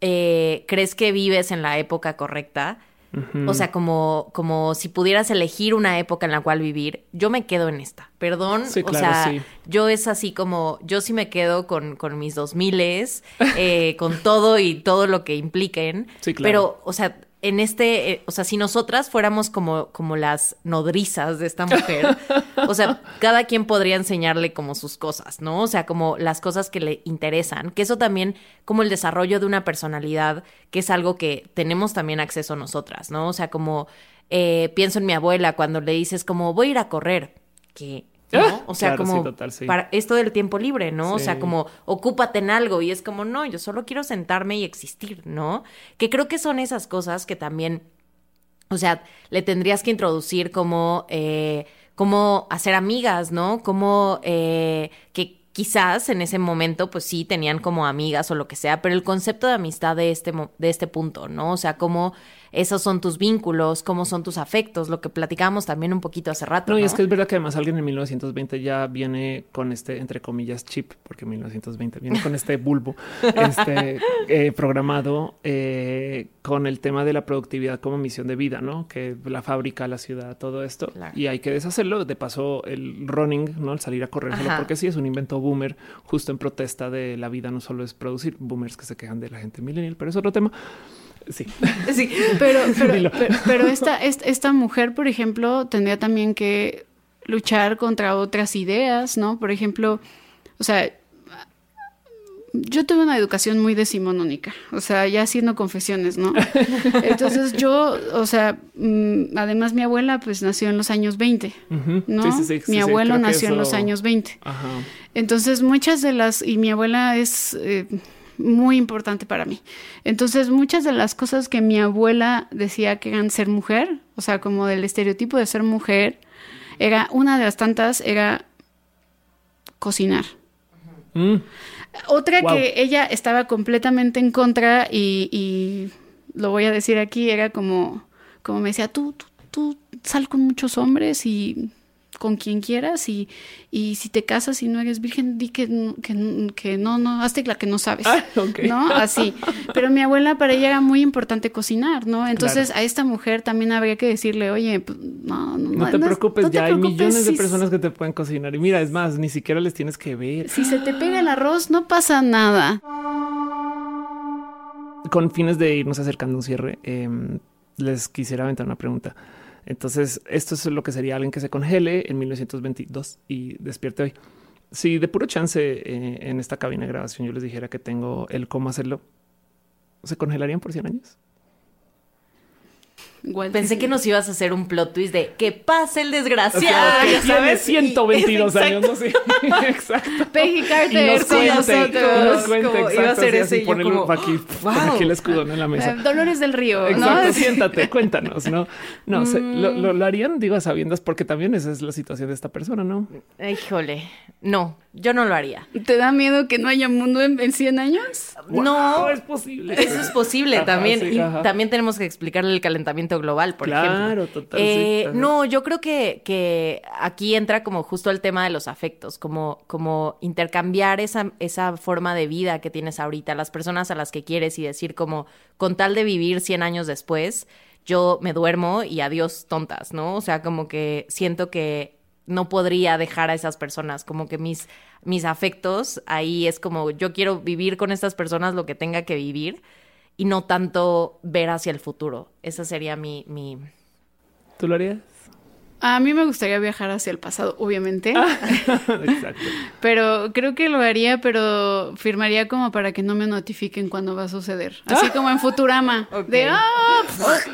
eh, ¿crees que vives en la época correcta? O sea, como, como si pudieras elegir una época en la cual vivir, yo me quedo en esta. Perdón, Sí, o claro, sea, sí. yo es así como, yo sí me quedo con, con mis dos miles, eh, con todo y todo lo que impliquen. Sí, claro. Pero, o sea, en este, eh, o sea, si nosotras fuéramos como, como las nodrizas de esta mujer, o sea, cada quien podría enseñarle como sus cosas, ¿no? O sea, como las cosas que le interesan, que eso también, como el desarrollo de una personalidad, que es algo que tenemos también acceso nosotras, ¿no? O sea, como eh, pienso en mi abuela cuando le dices como voy a ir a correr, que... ¿no? O sea, Claro, sí, como total, sí. para esto del tiempo libre, ¿no? O sea, como ocúpate en algo y es como, no, yo solo quiero sentarme y existir, ¿no? Que creo que son esas cosas que también, o sea, le tendrías que introducir como, eh, como hacer amigas, ¿no? Como eh, que quizás en ese momento, pues sí, tenían como amigas o lo que sea, pero el concepto de amistad de este, de este punto, ¿no? O sea, cómo esos son tus vínculos, cómo son tus afectos, lo que platicábamos también un poquito hace rato. No, y ¿no? es que es verdad que además alguien en 1920 ya viene con este, entre comillas, chip, porque 1920 viene con este bulbo este, eh, programado eh, con el tema de la productividad como misión de vida, ¿no? Que la fábrica, la ciudad, todo esto. Claro. Y hay que deshacerlo. De paso, el running, ¿no? El salir a correr solo porque sí es un invento boomer, justo en protesta de la vida, no solo es producir boomers que se quejan de la gente millennial, pero es otro tema. Sí. Sí. Pero, pero, Dilo. pero, pero esta, esta, mujer, por ejemplo, tendría también que luchar contra otras ideas, ¿no? Por ejemplo, o sea, yo tuve una educación muy decimonónica, o sea, ya haciendo confesiones, ¿no? Entonces yo, o sea, mm, además mi abuela pues nació en los años 20, Ujú. ¿no? Sí, sí, sí, mi abuelo nació en los años 20. Ajá. Entonces, muchas de las, y mi abuela es eh, muy importante para mí. Entonces, muchas de las cosas que mi abuela decía que eran ser mujer, o sea, como del estereotipo de ser mujer, era una de las tantas, era cocinar. Mm. Otra Wow. que ella estaba completamente en contra y, y lo voy a decir aquí, era como, como me decía, tú, tú, tú sal con muchos hombres y con quien quieras y, y si te casas y no eres virgen, di que, que, que no, no, hazte la que no sabes, Ah. ¿no? Así. Pero mi abuela, para ella era muy importante cocinar, ¿no? Entonces a esta mujer también habría que decirle, oye, pues, no, no, No te no- preocupes, no te ya hay millones de personas que te pueden cocinar. Y mira, es más, ni siquiera les tienes que ver. Si se te pega el arroz, no pasa nada. Con fines de irnos acercando a un cierre, eh, les quisiera aventar una pregunta. Entonces, esto es lo que sería alguien que se congele en 1922 y despierte hoy. Si de puro chance eh, en esta cabina de grabación yo les dijera que tengo el cómo hacerlo, ¿se congelarían por 100 años? Igual Pensé que nos ibas a hacer un plot twist de que pase el O sea, desgraciado. que tiene sabes. 122 Y- años, no sé. Exacto. Peggy Y Carter nos con cuente, nosotros. y nos cuente, Como iba a ser así, ese así, y yo pon el- como, aquí, pon wow. aquí el escudo ¿no? en la mesa. Eh, Dolores del Río, Exacto, ¿no? siéntate, cuéntanos, ¿no? No, se- lo, lo- lo harían, digo, a sabiendas, porque también esa es la situación de esta persona, ¿no? Híjole, no, yo no lo haría. ¿Te da miedo que no haya mundo en, en 100 años? No, es posible. Eso es posible Ajá, también. sí, y ajá. también tenemos que explicarle el calentamiento global, por Claro, ejemplo. total, Eh, no, yo creo que, que aquí entra como justo el tema de los afectos, como, como intercambiar esa, esa forma de vida que tienes ahorita, las personas a las que quieres y decir como, con tal de vivir 100 años después, yo me duermo y adiós tontas, ¿no? O sea, como que siento que no podría dejar a esas personas, como que mis, mis afectos ahí es como yo quiero vivir con estas personas lo que tenga que vivir y no tanto ver hacia el futuro. Esa sería mi... mi... ¿Tú lo harías? A mí me gustaría viajar hacia el pasado, obviamente, Ah. Exacto. pero creo que lo haría, pero firmaría como para que no me notifiquen cuando va a suceder. Así como en Futurama, Ok. de ¡ah!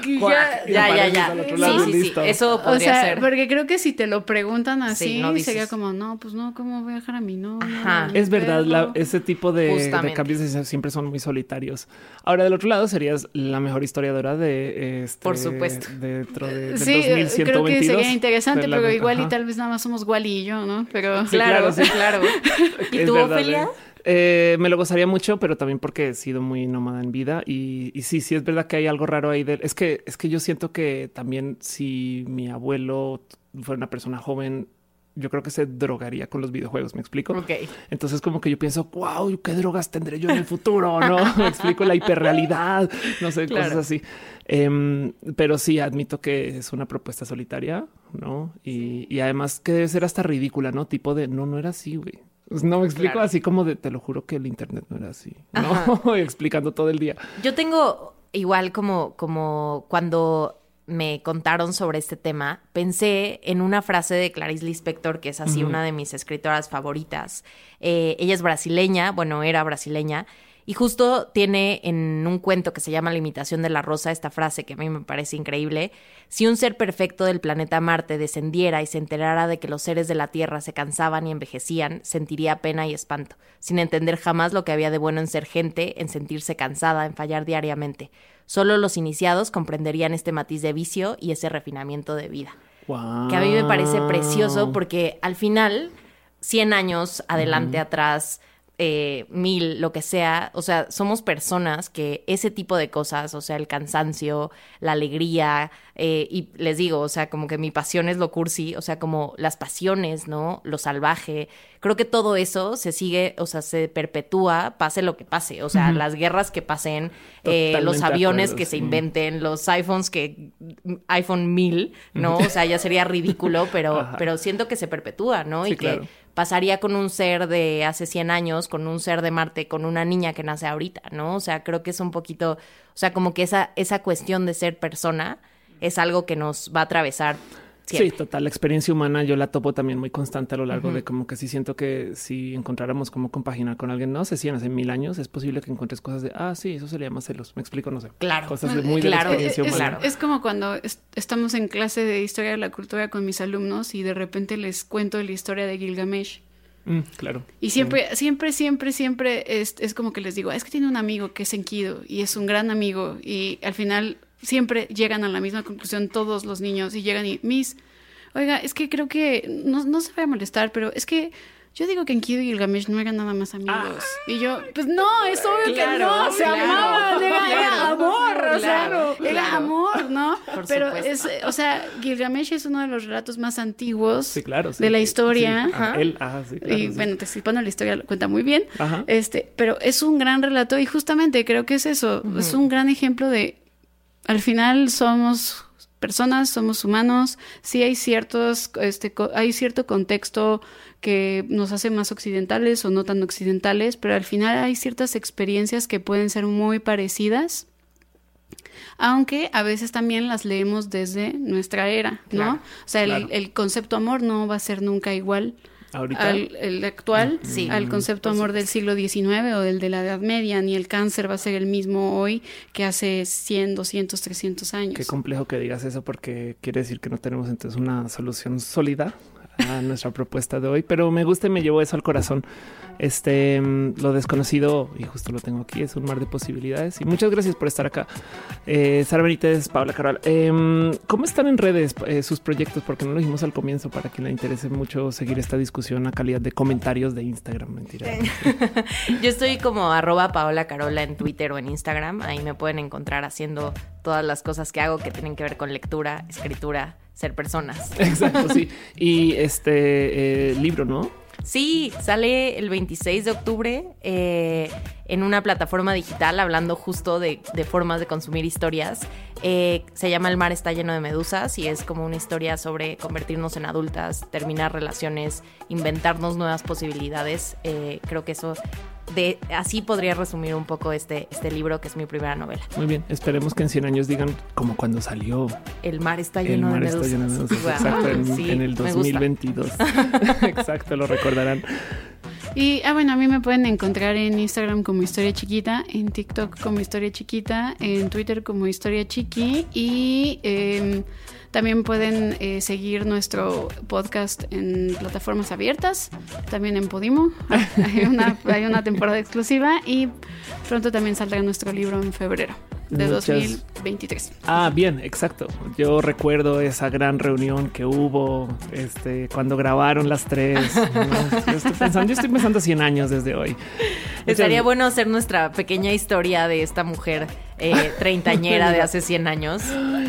Ya, ya, ya, ya. Sí, sí, sí. Eso O podría sea, ser. porque creo que si te lo preguntan así, Sí, no dices. sería como, no, pues no, ¿cómo voy a dejar a mi novio? Ajá. a mi Es verdad, la- perro?" ese tipo de, cambios siempre son muy solitarios. Ahora, del otro lado, serías la mejor historiadora de este, Por supuesto. Dentro de, del Sí, eh, 2122, creo que sería interesante, la- pero igual y tal vez nada más somos Wally y yo, ¿no? Pero Sí, claro, sí. claro. ¿Y tú, Ofelia? eh. Eh, me lo gozaría mucho, pero también porque he sido muy nómada en vida y, y sí, sí es verdad que hay algo raro ahí. De, es que es que yo siento que también si mi abuelo fuera una persona joven, yo creo que se drogaría con los videojuegos. Me explico. Ok. Entonces como que yo pienso, wow, qué drogas tendré yo en el futuro, no? Me explico la hiperrealidad, no sé, cosas así. Em, pero sí admito que es una propuesta solitaria, no? Y, y además que debe ser hasta ridícula, no? Tipo de no, no era así, güey. Pues No me explico Claro. así como de te lo juro que el internet no era así, no? explicando todo el día. Yo tengo igual como, como cuando me contaron sobre este tema, pensé en una frase de Clarice Lispector, que es así una de mis escritoras favoritas. Eh, ella es brasileña, bueno, era brasileña, y justo tiene en un cuento que se llama La imitación de la rosa esta frase que a mí me parece increíble. Si un ser perfecto del planeta Marte descendiera y se enterara de que los seres de la Tierra se cansaban y envejecían, sentiría pena y espanto, sin entender jamás lo que había de bueno en ser gente, en sentirse cansada, en fallar diariamente. Solo los iniciados comprenderían este matiz de vicio y ese refinamiento de vida Wow. que a mí me parece precioso porque al final, 100 años adelante, atrás, eh, mil, lo que sea, o sea, somos personas que ese tipo de cosas, o sea, el cansancio, la alegría, eh, y les digo, o sea, como que mi pasión es lo cursi, o sea, como las pasiones, ¿no? Lo salvaje, creo que todo eso se sigue, o sea, se perpetúa, pase lo que pase, o sea, las guerras que pasen, eh, los aviones que se inventen, los iPhones que iPhone 1000, ¿no? O sea, ya sería ridículo, pero, pero siento que se perpetúa, ¿no? Sí, y que claro. Pasaría con un ser de hace 100 años, con un ser de Marte, con una niña que nace ahorita, ¿no? O sea, creo que es un poquito, o sea, como que esa, esa cuestión de ser persona es algo que nos va a atravesar Sí, total. La experiencia humana yo la topo también muy constante a lo largo de como que sí siento que si encontráramos cómo compaginar con alguien, no sé si en hace mil años es posible que encuentres cosas de, ah, sí, eso se le llama celos. Me explico, no sé. Claro. Cosas de muy Claro, de la experiencia es, humana. es como cuando es- estamos en clase de historia de la cultura con mis alumnos y de repente les cuento la historia de Gilgamesh. Mm, claro. Y siempre, siempre, siempre, siempre es, es como que les digo, es que tiene un amigo que es Enkidu y es un gran amigo y al final siempre llegan a la misma conclusión todos los niños y llegan y, Miss, oiga, es que creo que no, no se va a molestar, pero es que yo digo que en Kid y Gilgamesh no eran nada más amigos. y yo, pues no, es obvio que no, se amaban, era, amor, o sea, era amor, ¿no? Pero es, o sea, Gilgamesh es uno de los relatos más antiguos de la historia. Él, ajá, sí, y bueno, te estoy la historia lo cuenta muy bien. Este, pero es un gran relato y justamente creo que es eso, es un gran ejemplo de al final somos personas, somos humanos, sí hay ciertos, este, hay cierto contexto que nos hace más occidentales o no tan occidentales, pero al final hay ciertas experiencias que pueden ser muy parecidas, aunque a veces también las leemos desde nuestra era, ¿no? o sea, el, concepto amor no va a ser nunca igual al el actual, sí. al concepto amor del siglo XIX o del de la Edad Media, ni el cáncer va a ser el mismo hoy que hace 100, 200, 300 años. Qué complejo que digas eso porque quiere decir que no tenemos entonces una solución sólida a nuestra propuesta de hoy, pero me gusta y me llevó eso al corazón. Este mm, lo desconocido, y justo lo tengo aquí, es un mar de posibilidades. Y muchas gracias por estar acá. Eh, Sara Benítez, Paula Carol. Em, ¿Cómo están en redes eh, sus proyectos? Porque no lo dijimos al comienzo para quien le interese mucho seguir esta discusión a calidad de comentarios de Instagram. Mentira. Yo estoy como arroba Paola Carola en Twitter o en Instagram. Ahí me pueden encontrar haciendo todas las cosas que hago que tienen que ver con lectura, escritura, ser personas. Exacto, sí. Y este eh, libro, ¿no? Sí, sale el 26 de octubre eh, en una plataforma digital hablando justo de, formas de consumir historias. Eh, se llama El mar está lleno de medusas y es como una historia sobre convertirnos en adultas, terminar relaciones, inventarnos nuevas posibilidades. creo que eso de así podría resumir un poco este, este libro que es mi primera novela. Muy bien, esperemos que en 100 años digan como cuando salió. El mar está lleno, de, medusas. Exacto, en, el 2022. Exacto, lo recordarán. Y ah, bueno, a mí me pueden encontrar en Instagram como Historia Chiquita, en TikTok como Historia Chiquita, en Twitter como Historia Chiqui y eh, también pueden eh, seguir nuestro podcast en plataformas abiertas, también en Podimo. hay, una, hay una temporada exclusiva y pronto también saldrá nuestro libro en febrero de 2023. Ah, bien, exacto. Yo recuerdo esa gran reunión que hubo este, cuando grabaron las tres. Yo estoy pensando, yo estoy pensando 100 años desde hoy. Estaría bueno hacer nuestra pequeña historia de esta mujer eh, treintañera de hace 100 años.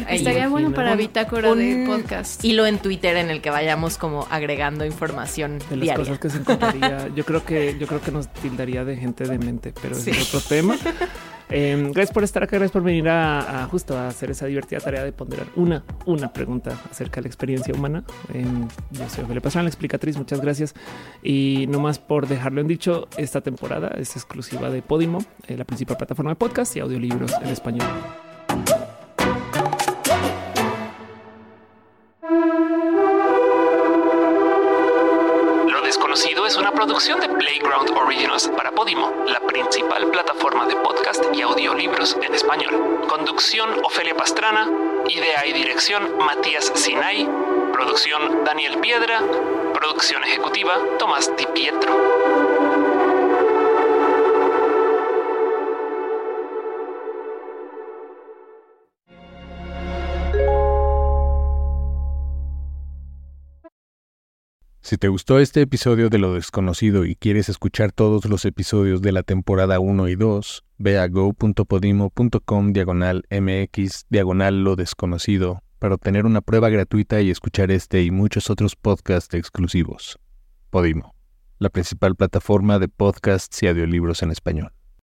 Estaría bueno para bitácora de podcast. Hilo en Twitter en el que vayamos como agregando información de las cosas que se encontraría. Yo creo que yo creo que nos tildaría de gente de mente, pero es otro tema. Em, gracias por estar acá, gracias por venir a, justo a hacer esa divertida tarea de ponderar una, una pregunta acerca de la experiencia humana. Em, yo soy Ophelia Pastrana, la explicatriz, muchas gracias. Y no más por dejarlo en dicho, esta temporada es exclusiva de Podimo, eh, la principal plataforma de podcast y audiolibros en español. Una producción de Playground Originals para Podimo, la principal plataforma de podcast y audiolibros en español. Conducción Ofelia Pastrana, idea y dirección Matías Sinay, producción Daniel Piedra, producción ejecutiva Tomás Di Pietro. Si te gustó este episodio de Lo Desconocido y quieres escuchar todos los episodios de la temporada 1 y 2, ve a go.podimo.com diagonal mx diagonal Lo Desconocido para obtener una prueba gratuita y escuchar este y muchos otros podcasts exclusivos. Podimo, la principal plataforma de podcasts y audiolibros en español.